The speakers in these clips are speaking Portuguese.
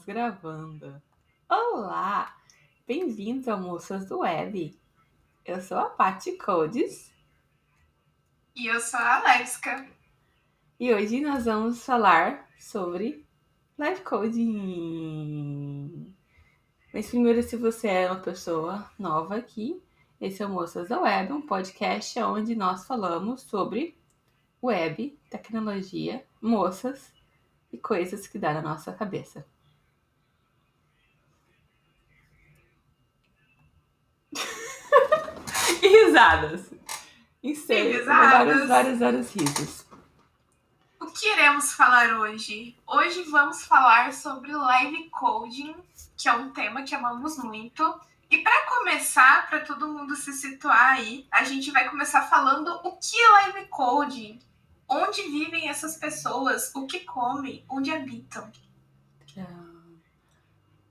Estamos gravando. Olá! Bem-vindos ao Moças do Web. Eu sou a Paty Codes. E eu sou a Alesca. E hoje nós vamos falar sobre live coding. Mas primeiro, se você é uma pessoa nova aqui, esse é o Moças da Web, um podcast onde nós falamos sobre web, tecnologia, moças e coisas que dá na nossa cabeça. e risadas. Ensejo, risadas. vários, vários, vários risos. O que iremos falar hoje? Hoje vamos falar sobre live coding, que é um tema que amamos muito. E para começar, para todo mundo se situar aí, a gente vai começar falando o que é live coding, onde vivem essas pessoas, o que comem, onde habitam.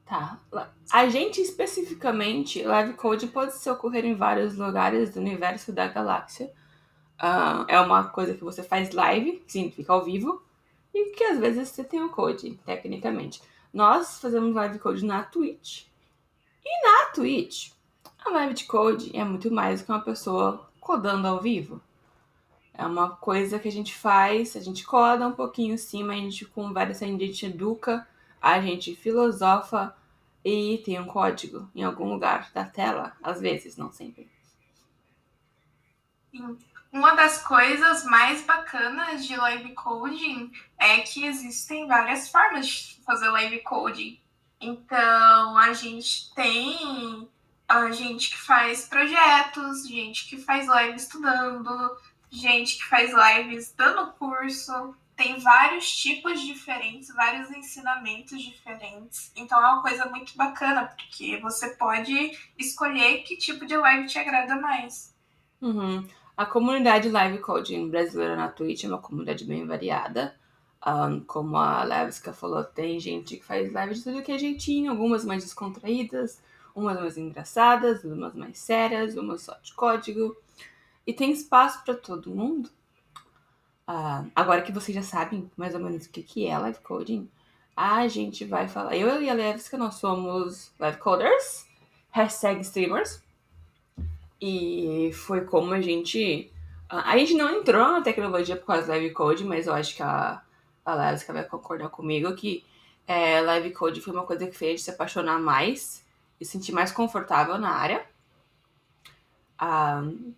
Tá. A gente especificamente, live code pode se ocorrer em vários lugares do universo da galáxia. Uh, é uma coisa que você faz live, que significa ao vivo, e que às vezes você tem o code, tecnicamente. Nós fazemos live code na Twitch. E na Twitch, a live de code é muito mais do que uma pessoa codando ao vivo. É uma coisa que a gente faz, a gente coda um pouquinho sim, mas a gente conversa, a gente educa, a gente filosofa e tem um código em algum lugar da tela, às vezes, não sempre. Uma das coisas mais bacanas de live coding é que existem várias formas de fazer live coding. Então, a gente tem a gente que faz projetos, gente que faz live estudando, gente que faz lives dando curso, tem vários tipos diferentes, vários ensinamentos diferentes. Então é uma coisa muito bacana, porque você pode escolher que tipo de live te agrada mais. Uhum. A comunidade live coding brasileira na Twitch é uma comunidade bem variada. Um, como a Levska falou, tem gente que faz live de tudo que é jeitinho, algumas mais descontraídas, umas mais engraçadas, umas mais sérias, umas só de código. E tem espaço para todo mundo. Agora que vocês já sabem mais ou menos o que, que é live coding, a gente vai falar. Eu e a Levska, nós somos live coders, hashtag streamers. E foi como a gente. A gente não entrou na tecnologia por causa do live code, mas eu acho que a, a Levska vai concordar comigo que é, live code foi uma coisa que fez a gente se apaixonar mais e sentir mais confortável na área. Uh,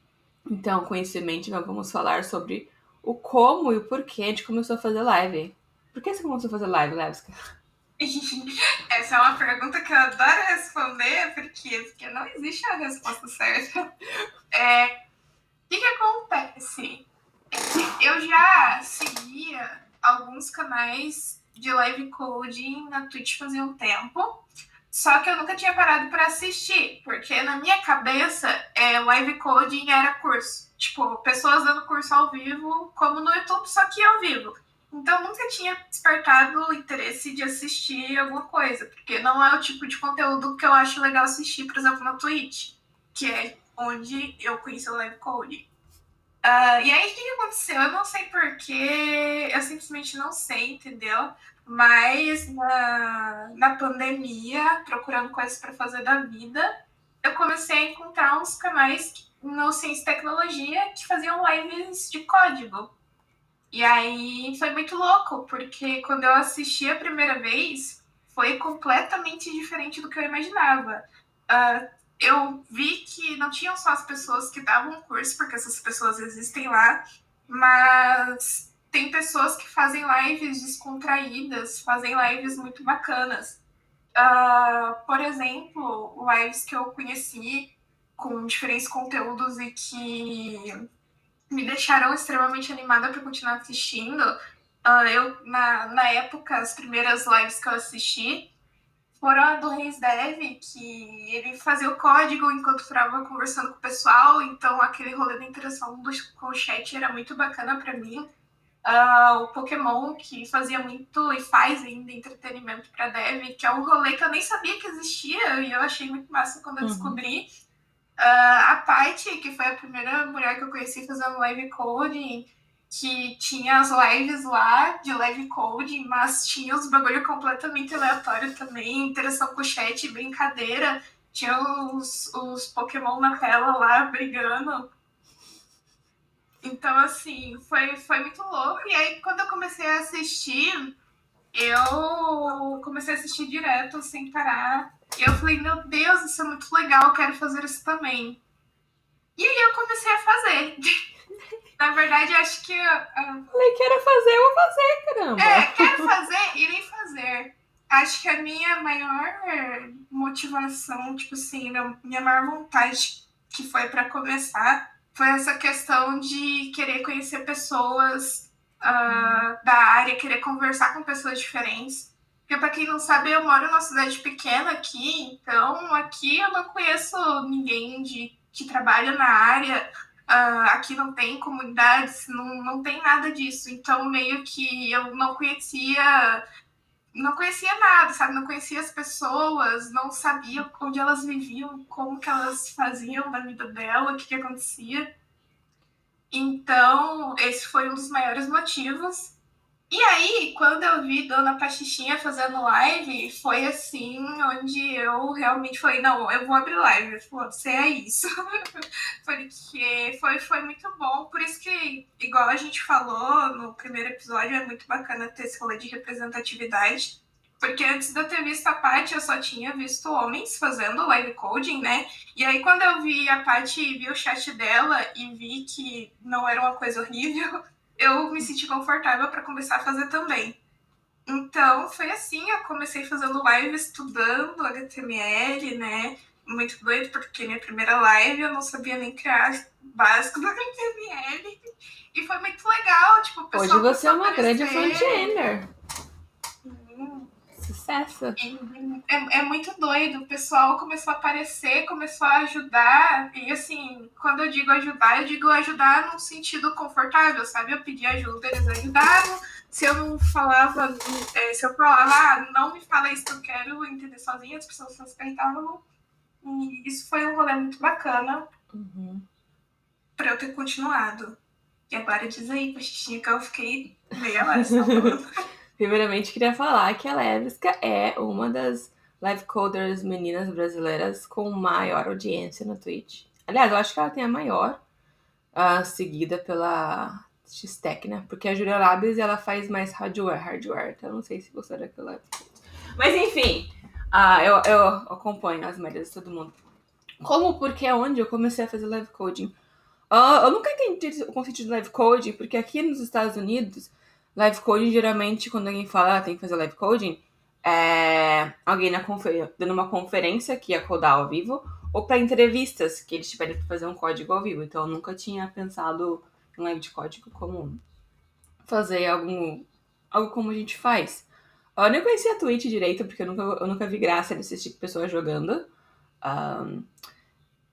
então, com em mente, nós vamos falar sobre o como e o porquê gente começou a fazer live. Por que você começou a fazer live, Levska? Essa é uma pergunta que eu adoro responder, porque, porque não existe a resposta certa. É, o que, que acontece? Eu já seguia alguns canais de live coding na Twitch fazia um tempo. Só que eu nunca tinha parado para assistir, porque na minha cabeça, é, live coding era curso. Tipo, pessoas dando curso ao vivo, como no YouTube, só que ao vivo. Então, nunca tinha despertado o interesse de assistir alguma coisa, porque não é o tipo de conteúdo que eu acho legal assistir, por exemplo, na Twitch, que é onde eu conheci o live coding. Uh, e aí, o que aconteceu? Eu não sei porquê, eu simplesmente não sei, entendeu? Mas na, na pandemia, procurando coisas para fazer da vida, eu comecei a encontrar uns canais no Ciência e Tecnologia que faziam lives de código. E aí foi muito louco, porque quando eu assisti a primeira vez, foi completamente diferente do que eu imaginava. Uh, eu vi que não tinham só as pessoas que davam curso, porque essas pessoas existem lá, mas tem pessoas que fazem lives descontraídas, fazem lives muito bacanas. Uh, por exemplo, lives que eu conheci com diferentes conteúdos e que me deixaram extremamente animada para continuar assistindo. Uh, eu, na, na época, as primeiras lives que eu assisti foram a do Reis Dev, que ele fazia o código enquanto estava conversando com o pessoal, então aquele rolê da interação do, com o chat era muito bacana para mim uh, o Pokémon, que fazia muito e faz ainda entretenimento para dev, que é um rolê que eu nem sabia que existia e eu achei muito massa quando eu uhum. descobri. Uh, a Paty, que foi a primeira mulher que eu conheci fazendo live coding, que tinha as lives lá de live coding, mas tinha os bagulho completamente aleatório também, interação com o chat, brincadeira. Tinha os, os Pokémon na tela lá brigando. Então, assim, foi, foi muito louco. E aí, quando eu comecei a assistir, eu comecei a assistir direto, sem parar. E eu falei, meu Deus, isso é muito legal, quero fazer isso também. E aí eu comecei a fazer. Na verdade, acho que. Uh, falei, quero fazer, eu vou fazer, caramba. É, quero fazer, irei fazer. Acho que a minha maior motivação, tipo assim, a minha maior vontade que foi para começar foi essa questão de querer conhecer pessoas uh, da área, querer conversar com pessoas diferentes. Porque, para quem não sabe, eu moro numa cidade pequena aqui, então aqui eu não conheço ninguém de, que trabalha na área. Uh, aqui não tem comunidades, não, não tem nada disso. Então, meio que eu não conhecia não conhecia nada, sabe? Não conhecia as pessoas, não sabia onde elas viviam, como que elas faziam na vida dela, o que, que acontecia. Então, esse foi um dos maiores motivos. E aí, quando eu vi Dona Pachichinha fazendo live, foi assim, onde eu realmente falei, não, eu vou abrir live. Você é isso. Porque foi, foi muito bom. Por isso que, igual a gente falou no primeiro episódio, é muito bacana ter esse rolê de representatividade. Porque antes de eu ter visto a Paty, eu só tinha visto homens fazendo live coding, né? E aí, quando eu vi a Paty e vi o chat dela e vi que não era uma coisa horrível, eu me senti confortável para começar a fazer também. Então, foi assim, eu comecei fazendo live estudando HTML, né? Muito doido, porque minha primeira live eu não sabia nem criar básico do HTML. E foi muito legal, tipo, o pessoal Hoje você é uma grande front-ender. Sucesso. É, é, muito doido. O pessoal começou a aparecer, começou a ajudar. E assim, quando eu digo ajudar, eu digo ajudar num sentido confortável, sabe? Eu pedi ajuda, eles ajudaram. Se eu não falava, é, se eu falava, ah, não me fala isso que eu quero entender sozinha, as pessoas respeitavam. E isso foi um rolê muito bacana uhum. pra eu ter continuado. E agora diz aí, Pachinha, que eu fiquei meia hora Primeiramente, queria falar que a Levska é uma das live coders meninas brasileiras com maior audiência no Twitch. Aliás, eu acho que ela tem a maior, uh, seguida pela X-Tech, né? Porque a Julia Labs ela faz mais hardware, hardware. Então não sei se você era aquela. Mas enfim, uh, eu, eu acompanho as médias de todo mundo. Como, porque é onde eu comecei a fazer live coding. Uh, eu nunca entendi o conceito de live coding, porque aqui nos Estados Unidos Live coding, geralmente, quando alguém fala ah, tem que fazer live coding, é alguém na dando uma conferência que ia codar ao vivo, ou para entrevistas que eles tiverem que fazer um código ao vivo. Então, eu nunca tinha pensado em live de código como fazer algum, algo como a gente faz. Eu nem conhecia a Twitch direito, porque eu nunca, eu nunca vi graça de assistir pessoas jogando. Um,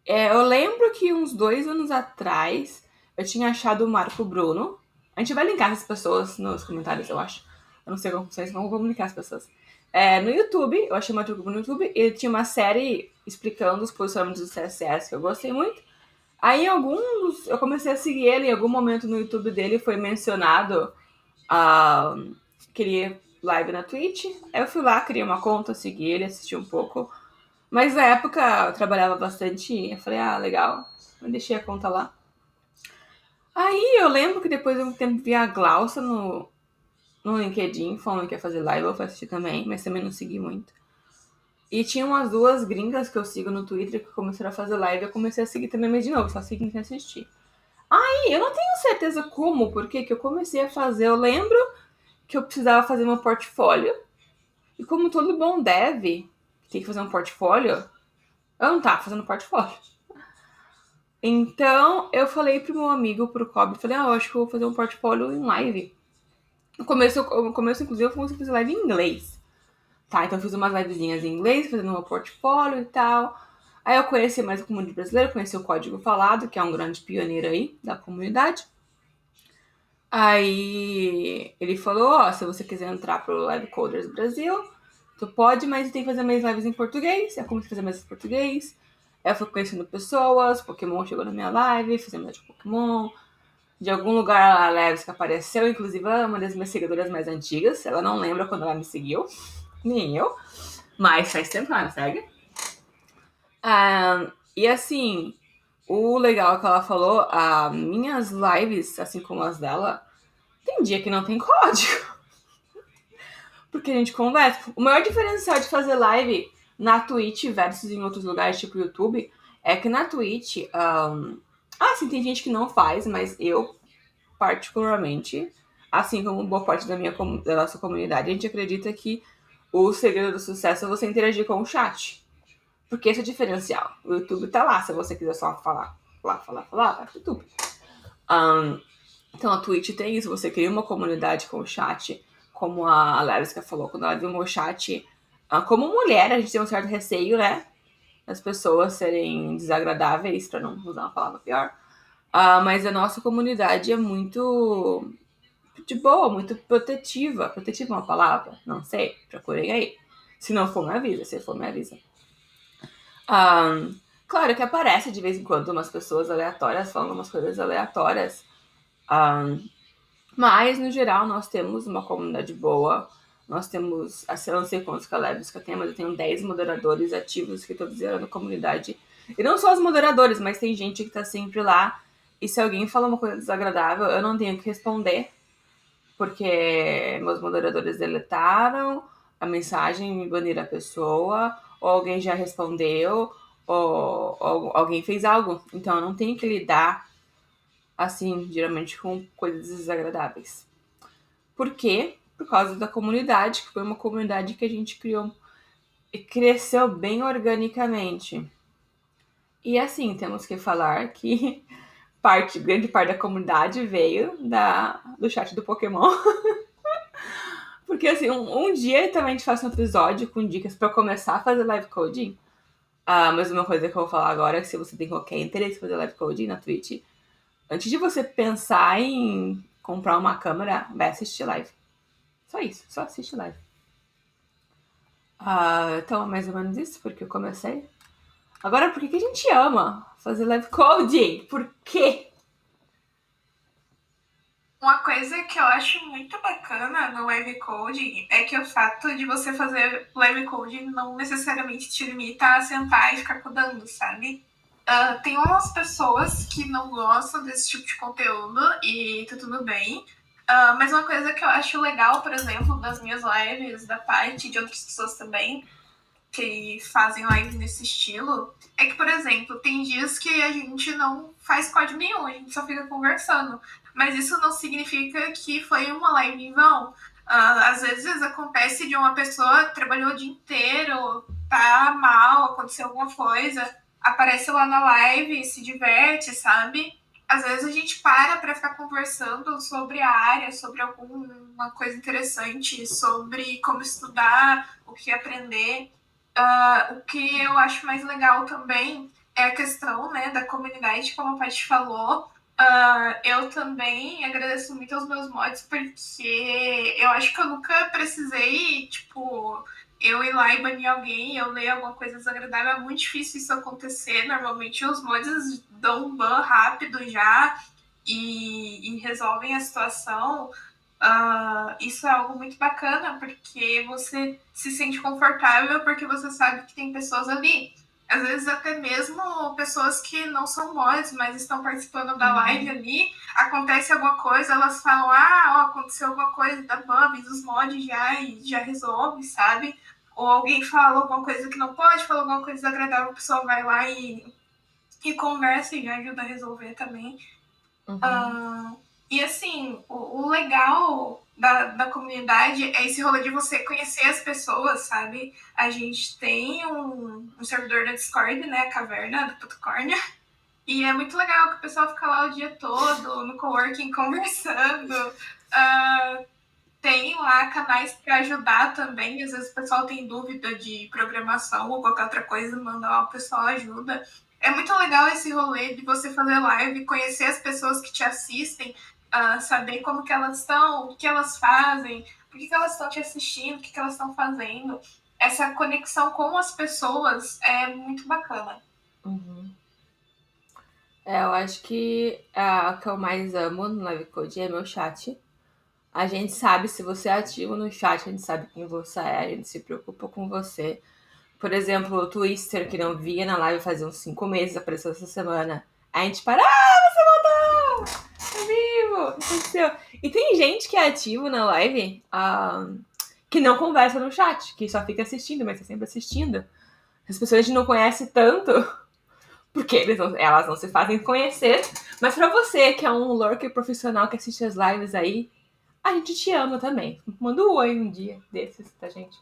é, eu lembro que uns dois anos atrás eu tinha achado o Marco Bruno, a gente vai linkar as pessoas nos comentários, eu acho. Eu não sei como vocês vão comunicar as pessoas. É, no YouTube, eu achei uma truco no YouTube, ele tinha uma série explicando os posicionamentos do CSS que eu gostei muito. Aí, em alguns, eu comecei a seguir ele, em algum momento no YouTube dele foi mencionado uh, que ele live na Twitch. Aí eu fui lá, criei uma conta, segui ele, assisti um pouco. Mas na época eu trabalhava bastante, eu falei, ah, legal, eu deixei a conta lá. Aí eu lembro que depois de um tempo vi a Glaucia no, no LinkedIn falando que ia fazer live, eu fui assistir também, mas também não segui muito. E tinha umas duas gringas que eu sigo no Twitter que começaram a fazer live, eu comecei a seguir também, mas de novo, só segui quem assistir. Aí, eu não tenho certeza como, porque que eu comecei a fazer, eu lembro que eu precisava fazer meu portfólio. E como todo bom dev tem que fazer um portfólio, eu não tava fazendo portfólio. Então, eu falei pro meu amigo, pro Cobb, falei, ah, eu acho que eu vou fazer um portfólio em live. No começo, no começo inclusive, eu a fazer live em inglês. Tá, então eu fiz umas livezinhas em inglês, fazendo meu portfólio e tal. Aí eu conheci mais a comunidade brasileira, conheci o Código Falado, que é um grande pioneiro aí da comunidade. Aí ele falou, ó, se você quiser entrar pro Live Coders Brasil, tu pode, mas tem que fazer mais lives em português. Eu comecei a fazer mais em português. Eu fui conhecendo pessoas, Pokémon chegou na minha live, fizemos de Pokémon. De algum lugar a Levska apareceu, inclusive ela é uma das minhas seguidoras mais antigas. Ela não lembra quando ela me seguiu, nem eu, mas faz tempo que ela me segue. Um, e assim, o legal é que ela falou, as minhas lives, assim como as dela, tem dia que não tem código. Porque a gente conversa. O maior diferencial de fazer live na Twitch versus em outros lugares, tipo YouTube, é que na Twitch. Um... Ah, sim, tem gente que não faz, mas eu, particularmente, assim como boa parte da, minha, da nossa comunidade, a gente acredita que o segredo do sucesso é você interagir com o chat. Porque esse é o diferencial. O YouTube tá lá, se você quiser só falar, falar, falar, falar, vai pro YouTube. Um, então a Twitch tem isso, você cria uma comunidade com o chat, como a Levska falou, quando ela viu o meu chat. Uh, como mulher, a gente tem um certo receio, né? As pessoas serem desagradáveis, para não usar uma palavra pior. Uh, mas a nossa comunidade é muito de boa, muito protetiva. Protetiva é uma palavra? Não sei, procurem aí. Se não for, me avisa. Se for, me avisa. Um, claro que aparece de vez em quando umas pessoas aleatórias falando umas coisas aleatórias. Um, mas, no geral, nós temos uma comunidade boa. Nós temos, assim, não sei quantos Calebs que eu tenho, mas eu tenho 10 moderadores ativos que todos eram na comunidade. E não só os moderadores, mas tem gente que tá sempre lá. E se alguém fala uma coisa desagradável, eu não tenho que responder. Porque meus moderadores deletaram a mensagem, me baniram a pessoa ou alguém já respondeu, ou, ou alguém fez algo. Então eu não tenho que lidar assim, geralmente com coisas desagradáveis. Por quê? Por causa da comunidade, que foi uma comunidade que a gente criou e cresceu bem organicamente. E assim, temos que falar que parte, grande parte da comunidade veio da, do chat do Pokémon. Porque assim, um, um dia também a gente um episódio com dicas para começar a fazer live coding. Ah, mas uma coisa que eu vou falar agora é se você tem qualquer interesse em fazer live coding na Twitch, antes de você pensar em comprar uma câmera, vai assistir live. Só isso, só assiste live. Ah, então é mais ou menos isso, porque eu comecei. Agora, por que, que a gente ama fazer live coding? Por quê? Uma coisa que eu acho muito bacana no live coding é que o fato de você fazer live coding não necessariamente te limita a sentar e ficar codando, sabe? Uh, tem umas pessoas que não gostam desse tipo de conteúdo e tá tudo bem. Uh, mas uma coisa que eu acho legal, por exemplo, das minhas lives, da parte de outras pessoas também, que fazem live nesse estilo, é que, por exemplo, tem dias que a gente não faz código nenhum, a gente só fica conversando. Mas isso não significa que foi uma live em vão. Uh, às vezes acontece de uma pessoa trabalhou o dia inteiro, tá mal, aconteceu alguma coisa, aparece lá na live, se diverte, sabe? Às vezes a gente para para ficar conversando sobre a área, sobre alguma coisa interessante, sobre como estudar, o que aprender. Uh, o que eu acho mais legal também é a questão né, da comunidade, como a Paty falou. Uh, eu também agradeço muito aos meus mods, porque eu acho que eu nunca precisei, tipo, eu ir lá e banir alguém, eu ler alguma coisa desagradável. É muito difícil isso acontecer. Normalmente os mods dão um ban rápido já e, e resolvem a situação. Uh, isso é algo muito bacana, porque você se sente confortável, porque você sabe que tem pessoas ali às vezes até mesmo pessoas que não são mods, mas estão participando da uhum. live ali, acontece alguma coisa, elas falam, ah, ó, aconteceu alguma coisa, da Bubs, os mods já, e já resolve, sabe? Ou alguém fala alguma coisa que não pode, fala alguma coisa desagradável, a pessoa vai lá e, e conversa e já ajuda a resolver também. Uhum. Uh, e assim, o, o legal da, da comunidade é esse rolê de você conhecer as pessoas, sabe? A gente tem um, um servidor da Discord, né? A caverna do Putucórnia. E é muito legal que o pessoal fica lá o dia todo no coworking conversando. Uh, tem lá canais para ajudar também. Às vezes o pessoal tem dúvida de programação ou qualquer outra coisa, manda lá, o pessoal ajuda. É muito legal esse rolê de você fazer live, conhecer as pessoas que te assistem, saber como que elas estão, o que elas fazem, por que, que elas estão te assistindo, o que, que elas estão fazendo. Essa conexão com as pessoas é muito bacana. Uhum. É, eu acho que a que eu mais amo no Live Code é meu chat. A gente sabe se você é ativo no chat, a gente sabe quem você é, a gente se preocupa com você. Por exemplo, o Twister, que não via na live fazia uns 5 meses, apareceu essa semana. A gente para, ah, você voltou! Tá Aconteceu. E tem gente que é ativo na live uh, que não conversa no chat, que só fica assistindo, mas tá sempre assistindo. As pessoas a gente não conhece tanto, porque não, elas não se fazem conhecer. Mas para você, que é um lurker profissional que assiste as lives aí, a gente te ama também. Manda um oi um dia desses, tá, gente?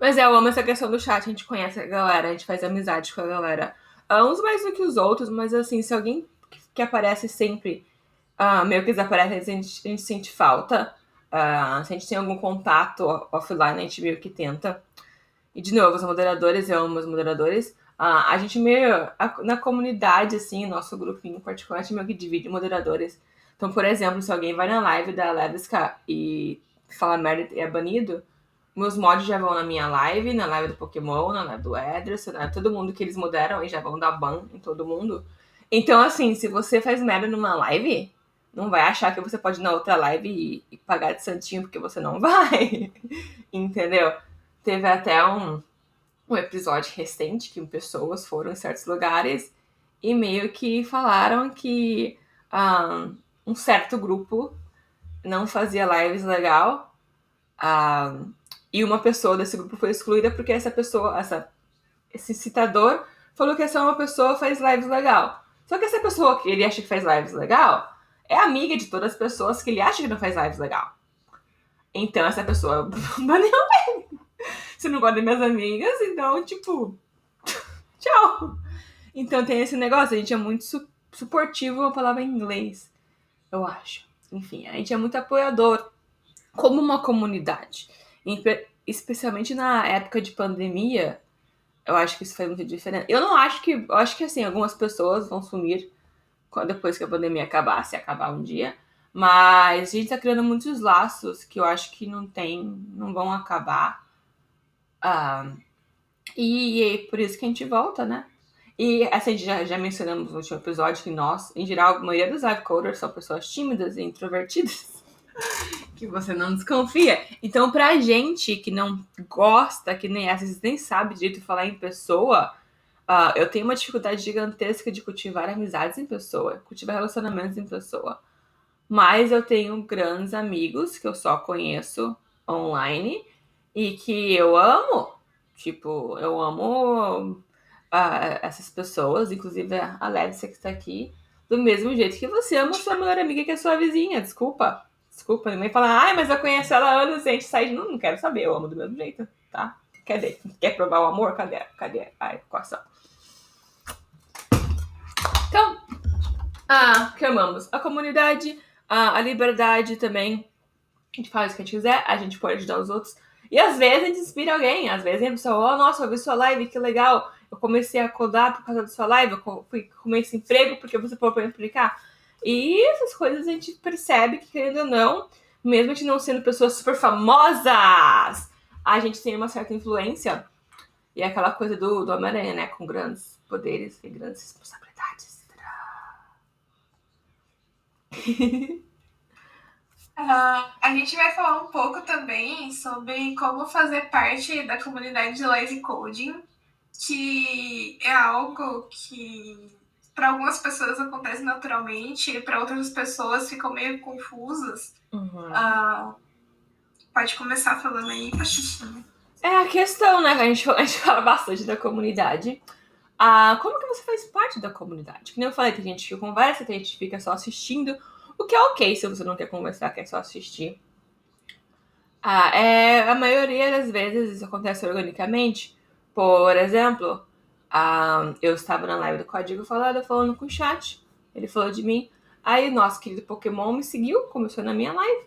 Mas é, eu amo essa questão do chat, a gente conhece a galera, a gente faz amizade com a galera. Uh, uns mais do que os outros, mas assim, se alguém que aparece sempre, uh, meio que desaparece, a gente, a gente sente falta. Uh, se a gente tem algum contato offline, a gente meio que tenta. E de novo, os moderadores, eu amo os moderadores. Uh, a gente meio, a, na comunidade, assim, nosso grupinho particular, a gente meio que divide moderadores. Então, por exemplo, se alguém vai na live da Leviska e fala merda e é banido, meus mods já vão na minha live, na live do Pokémon, na live do Ederson, né? todo mundo que eles mudaram e já vão dar ban em todo mundo. Então, assim, se você faz merda numa live, não vai achar que você pode ir na outra live e, e pagar de santinho, porque você não vai. Entendeu? Teve até um, um episódio recente que pessoas foram em certos lugares e meio que falaram que um, um certo grupo não fazia lives legal. Um, e uma pessoa desse grupo foi excluída porque essa pessoa, essa, esse citador, falou que essa uma pessoa faz lives legal. Só que essa pessoa que ele acha que faz lives legal é amiga de todas as pessoas que ele acha que não faz lives legal. Então essa pessoa baneu ele. Você não gosta das minhas amigas, então, tipo, tchau. Então tem esse negócio, a gente é muito su suportivo, uma palavra em inglês, eu acho. Enfim, a gente é muito apoiador como uma comunidade especialmente na época de pandemia, eu acho que isso faz muita diferença. Eu não acho que. Eu acho que assim, algumas pessoas vão sumir depois que a pandemia acabar, se acabar um dia. Mas a gente tá criando muitos laços que eu acho que não tem, não vão acabar. Ah, e, e é por isso que a gente volta, né? E assim, já, já mencionamos no último episódio que nós, em geral, a maioria dos live coders são pessoas tímidas e introvertidas que você não desconfia. Então, pra gente que não gosta, que nem às vezes nem sabe direito falar em pessoa, uh, eu tenho uma dificuldade gigantesca de cultivar amizades em pessoa, cultivar relacionamentos em pessoa. Mas eu tenho grandes amigos que eu só conheço online e que eu amo. Tipo, eu amo uh, essas pessoas, inclusive a Lécia que está aqui, do mesmo jeito que você ama sua melhor amiga que é sua vizinha, desculpa. Desculpa, nem falar, ai, mas eu conheço ela há anos e a gente sai de. Não, não quero saber, eu amo do mesmo jeito, tá? Cadê? Quer provar o amor? Cadê? Cadê a equação? Então, ah, que amamos? A comunidade, a, a liberdade também. A gente faz o que a gente quiser, a gente pode ajudar os outros. E às vezes a gente inspira alguém. Às vezes a pessoa, oh, nossa, eu vi sua live, que legal. Eu comecei a codar por causa da sua live, eu fui comer esse emprego porque você pôde para explicar. E essas coisas a gente percebe que, querendo ou não, mesmo a gente não sendo pessoas super famosas, a gente tem uma certa influência. E é aquela coisa do, do Homem-Aranha, né? Com grandes poderes e grandes responsabilidades. Uh, a gente vai falar um pouco também sobre como fazer parte da comunidade de Lazy Coding, que é algo que para algumas pessoas acontece naturalmente e para outras pessoas ficam meio confusas. Uhum. Uh, pode começar falando aí, Pachuchinha. É a questão, né? A gente, a gente fala bastante da comunidade. Ah, como que você faz parte da comunidade? Que nem eu falei, tem gente que conversa, tem gente que fica só assistindo. O que é ok se você não quer conversar, quer só assistir. Ah, é, a maioria das vezes isso acontece organicamente. Por exemplo, ah, eu estava na live do Código Falado falando com o chat. Ele falou de mim. Aí, nosso querido Pokémon me seguiu, começou na minha live.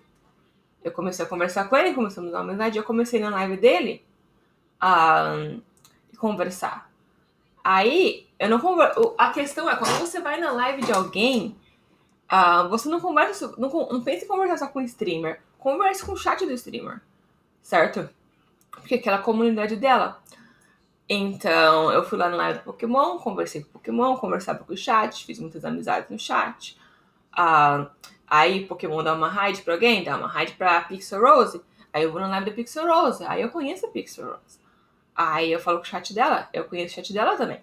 Eu comecei a conversar com ele, começamos a amizade. Eu comecei na live dele a conversar. Aí, eu não converso. A questão é, quando você vai na live de alguém, uh, você não conversa. Não, não pense em conversar só com o streamer. Converse com o chat do streamer. Certo? Porque aquela comunidade dela. Então, eu fui lá na live do Pokémon, conversei com o Pokémon, conversava com o chat, fiz muitas amizades no chat. Uh, aí, Pokémon dá uma raid pra alguém, dá uma raid pra Pixel Rose. Aí eu vou na live da Pixel Rose, aí eu conheço a Pixel Rose. Aí eu falo com o chat dela, eu conheço o chat dela também.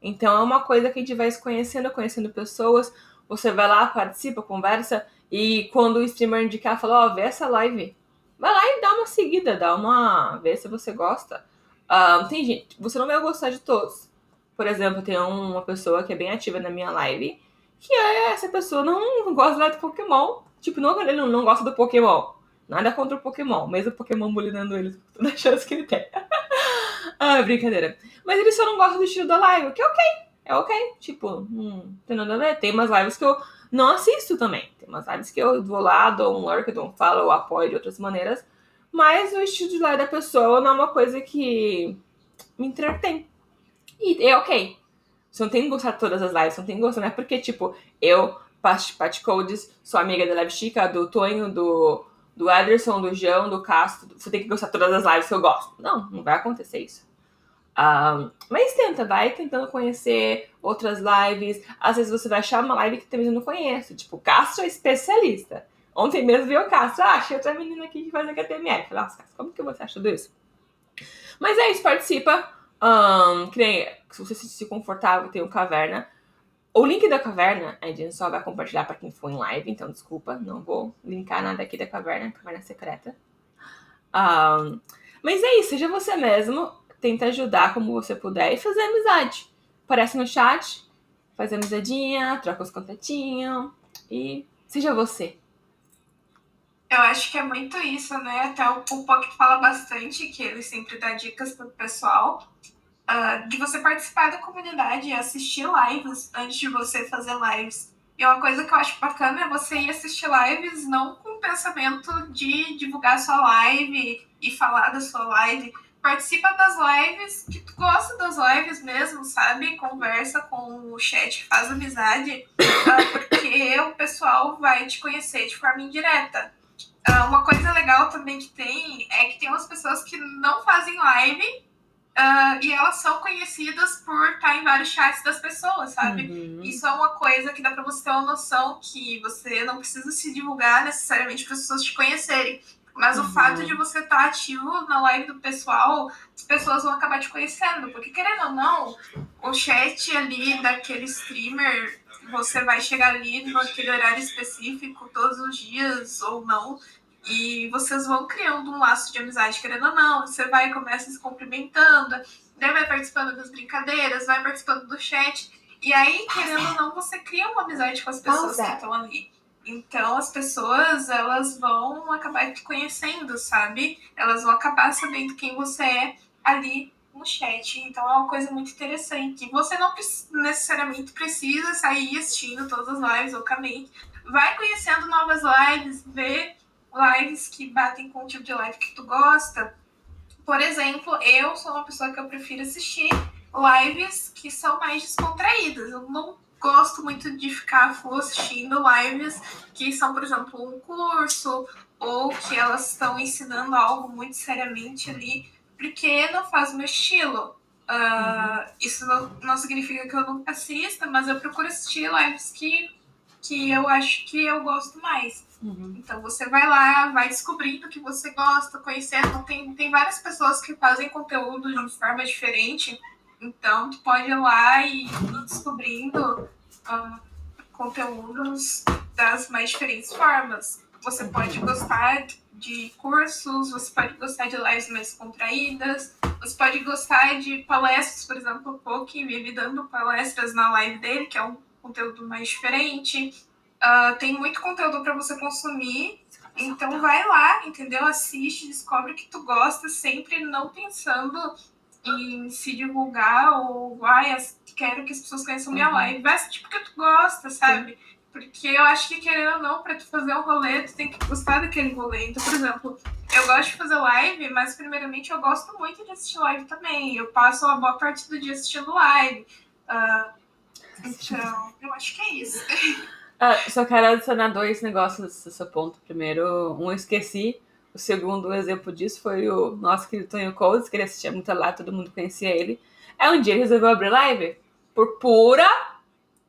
Então é uma coisa que a gente vai se conhecendo, conhecendo pessoas. Você vai lá, participa, conversa, e quando o streamer indicar, fala, ó, vê essa live. Vai lá e dá uma seguida, dá uma. vê se você gosta. Uh, tem gente, você não vai gostar de todos. Por exemplo, tem uma pessoa que é bem ativa na minha live, que é essa pessoa não gosta de Pokémon. Tipo, não, ele não, não gosta do Pokémon. Nada contra o Pokémon, mesmo o Pokémon bulinando ele toda a chance que ele tem. ah, brincadeira. Mas ele só não gosta do estilo da live, que é ok. É ok. Tipo, hum, tem nada a ver. Tem umas lives que eu não assisto também. Tem umas lives que eu vou lá, dou um lurk, dou um follow, apoio de outras maneiras. Mas o estilo de live da pessoa não é uma coisa que me entretém. E é ok. Você não tem que gostar de todas as lives, você não tem que gostar, não é porque, tipo, eu, Pat Codes, sou amiga da Live Chica, do Tonho, do, do Ederson, do João, do Castro, você tem que gostar de todas as lives que eu gosto. Não, não vai acontecer isso. Um, mas tenta, vai tentando conhecer outras lives. Às vezes você vai achar uma live que também não conhece. Tipo, Castro é especialista. Ontem mesmo viu o Castro. Ah, achei outra menina aqui que faz HTML. Falei, nossa, Castro, como que você acha disso? Mas é isso, participa. Um, nem, se você se sentir confortável, tem o Caverna. O link da caverna a gente só vai compartilhar para quem for em live, então desculpa, não vou linkar nada aqui da caverna, caverna secreta. Um, mas é isso, seja você mesmo tenta ajudar como você puder e fazer amizade. Aparece no chat, faz amizadinha, troca os contatinhos e seja você. Eu acho que é muito isso, né? Até o, Pock fala bastante, que ele sempre dá dicas pro pessoal, uh, de você participar da comunidade assistir lives antes de você fazer lives. E uma coisa que eu acho bacana é você ir assistir lives não com o pensamento de divulgar sua live e falar da sua live, participa das lives, que tu gosta das lives mesmo, sabe? Conversa com o chat, faz amizade, uh, porque o pessoal vai te conhecer de forma indireta. Uh, uma coisa legal também que tem é que tem umas pessoas que não fazem live uh, e elas são conhecidas por estar em vários chats das pessoas, sabe? Uhum. Isso é uma coisa que dá pra você ter uma noção que você não precisa se divulgar necessariamente para as pessoas te conhecerem. Mas uhum. o fato de você estar tá ativo na live do pessoal, as pessoas vão acabar te conhecendo. Porque, querendo ou não, o chat ali daquele streamer, você vai chegar ali naquele horário específico todos os dias ou não. E vocês vão criando um laço de amizade, querendo ou não. Você vai e começa se cumprimentando, daí vai participando das brincadeiras, vai participando do chat. E aí, querendo ou não, você cria uma amizade com as pessoas que estão ali. Então as pessoas elas vão acabar te conhecendo, sabe? Elas vão acabar sabendo quem você é ali no chat. Então é uma coisa muito interessante. Você não necessariamente precisa sair assistindo todas as lives loucamente. Vai conhecendo novas lives, vê lives que batem com o tipo de live que tu gosta. Por exemplo, eu sou uma pessoa que eu prefiro assistir lives que são mais descontraídas. Eu não gosto muito de ficar assistindo lives que são, por exemplo, um curso ou que elas estão ensinando algo muito seriamente ali, porque não faz o meu estilo. Uh. Isso não, não significa que eu nunca assista, mas eu procuro assistir lives que, que eu acho que eu gosto mais. Uhum. Então você vai lá, vai descobrindo o que você gosta, conhecendo. Tem, tem várias pessoas que fazem conteúdo de forma diferente. Então, tu pode ir lá e ir descobrindo uh, conteúdos das mais diferentes formas. Você pode gostar de cursos, você pode gostar de lives mais contraídas, você pode gostar de palestras, por exemplo, o Poki vive dando palestras na live dele, que é um conteúdo mais diferente. Uh, tem muito conteúdo para você consumir, então vai lá, entendeu? Assiste, descobre o que tu gosta, sempre não pensando em se divulgar ou vai, quero que as pessoas conheçam minha uhum. live. Vai assistir porque tu gosta, sabe? Sim. Porque eu acho que, querendo ou não, pra tu fazer um rolê, tu tem que gostar daquele rolê. Então, por exemplo, eu gosto de fazer live, mas primeiramente eu gosto muito de assistir live também. Eu passo uma boa parte do dia assistindo live. Uh, então, eu acho que é isso. Ah, só quero adicionar dois negócios nesse seu ponto. Primeiro, um eu esqueci, o segundo exemplo disso foi o nosso querido Tonho Coles, que ele assistia muito lá, todo mundo conhecia ele. Aí um dia ele resolveu abrir live por pura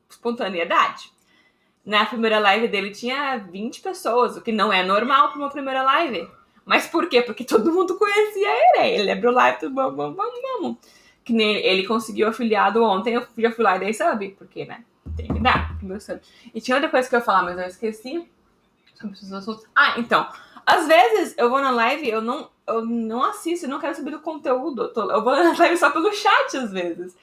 espontaneidade. Na primeira live dele tinha 20 pessoas, o que não é normal para uma primeira live. Mas por quê? Porque todo mundo conhecia ele. Ele abriu live, tudo vamos, vamos, vamos. Que nem ele conseguiu afiliado ontem, eu já fui lá e dei sub, porque, né? Tem que dar, meu sub. E tinha outra coisa que eu ia falar, mas eu esqueci. Sobre esses assuntos. Ah, então. Às vezes eu vou na live, eu não, eu não assisto, eu não quero saber do conteúdo. Eu, vou na live só pelo chat, às vezes.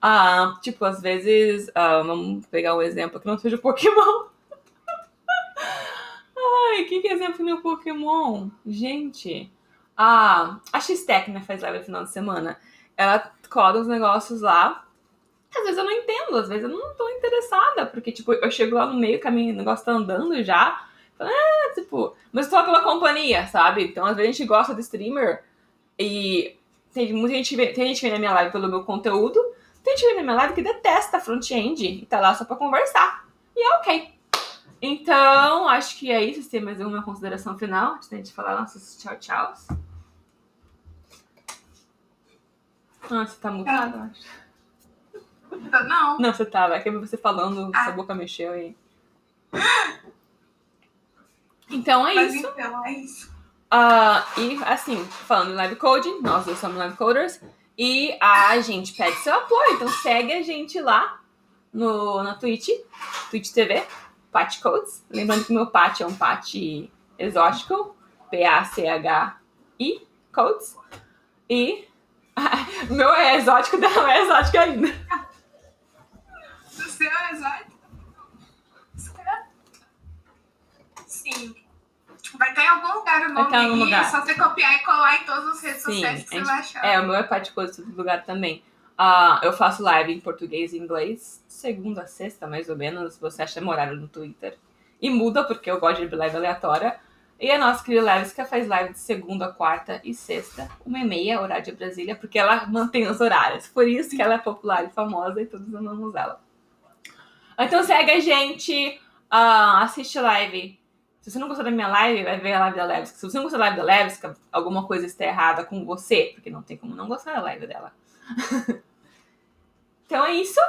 Ah, tipo, às vezes. Ah, vamos pegar um exemplo que não seja Pokémon. Ai, que, que exemplo no Pokémon? Gente. Ah, a X-Tech, né, faz live no final de semana. Ela coloca os negócios lá. Às vezes eu não entendo, às vezes eu não tô interessada, porque, tipo, eu chego lá no meio, caminho, o negócio tá andando já. Ah, tipo, mas só pela companhia, sabe? Então, às vezes a gente gosta de streamer e tem muita gente, tem gente que vem na minha live pelo meu conteúdo, tem gente que vem na minha live que detesta front-end e tá lá só pra conversar. E é ok. Então, acho que é isso. Tem mais alguma consideração final antes da gente falar nossos tchau tchau Ah, você tá mutado, eu acho. Não. Não, você tava. É que você falando, ah. sua boca mexeu e. Então é Mas isso. Então é isso. Uh, e assim, falando em live coding, nós dois somos live coders. E a gente pede seu apoio. Então segue a gente lá no, na Twitch, Twitch TV, Pat Codes. Lembrando que meu Pat é um Pat exótico, P-A-C-H-I Codes. E meu é exótico, não é exótico ainda. O seu é exótico? Sim. Vai estar em nome aí, lugar. é só você copiar e colar em todas as redes Sim, sociais que você vai achar. É, o meu é Pat Codes em todo lugar também. Uh, eu faço live em português e inglês, segunda a sexta, mais ou menos. Você acha horário no Twitter. E muda, porque eu gosto de live aleatória. E a nossa querida Leviska faz live de segunda, quarta e sexta, uma e meia, horário de Brasília, porque ela mantém os horários. Por isso que ela é popular e famosa e todos amamos ela. Então segue a gente, uh, assiste live. Se você não gostou da minha live, vai ver a live da Leviska. Se você não gostou da live da Leviska, alguma coisa está errada com você, porque não tem como não gostar da live dela. então é isso.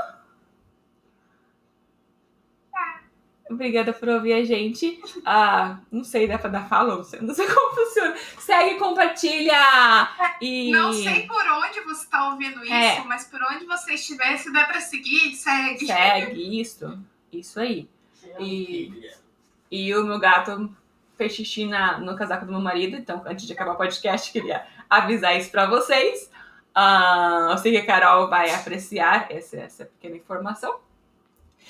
Obrigada por ouvir a gente. Ah, não sei, dá pra dar fala? Não sei, não sei como funciona. Segue, compartilha e... Não sei por onde você tá ouvindo isso, é. mas por onde você estiver, se der pra seguir, segue. Segue, isso. Isso aí. E, e o meu gato fez xixi na, no casaco do meu marido, então antes de acabar o podcast, queria avisar isso pra vocês. Uh, eu sei que a Carol vai apreciar essa, essa pequena informação.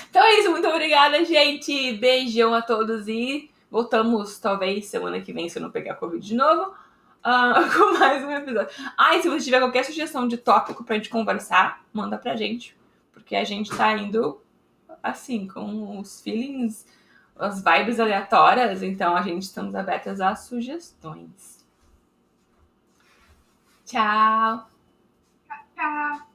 Então é isso, muito obrigada, gente. Beijão a todos e voltamos talvez semana que vem, se eu não pegar Covid de novo, uh, com mais um episódio. Ah, e se você tiver qualquer sugestão de tópico pra gente conversar, manda pra gente. Porque a gente tá indo assim, com os feelings, as vibes aleatórias, então a gente estamos abertas a sugestões. Tchau! Tchau!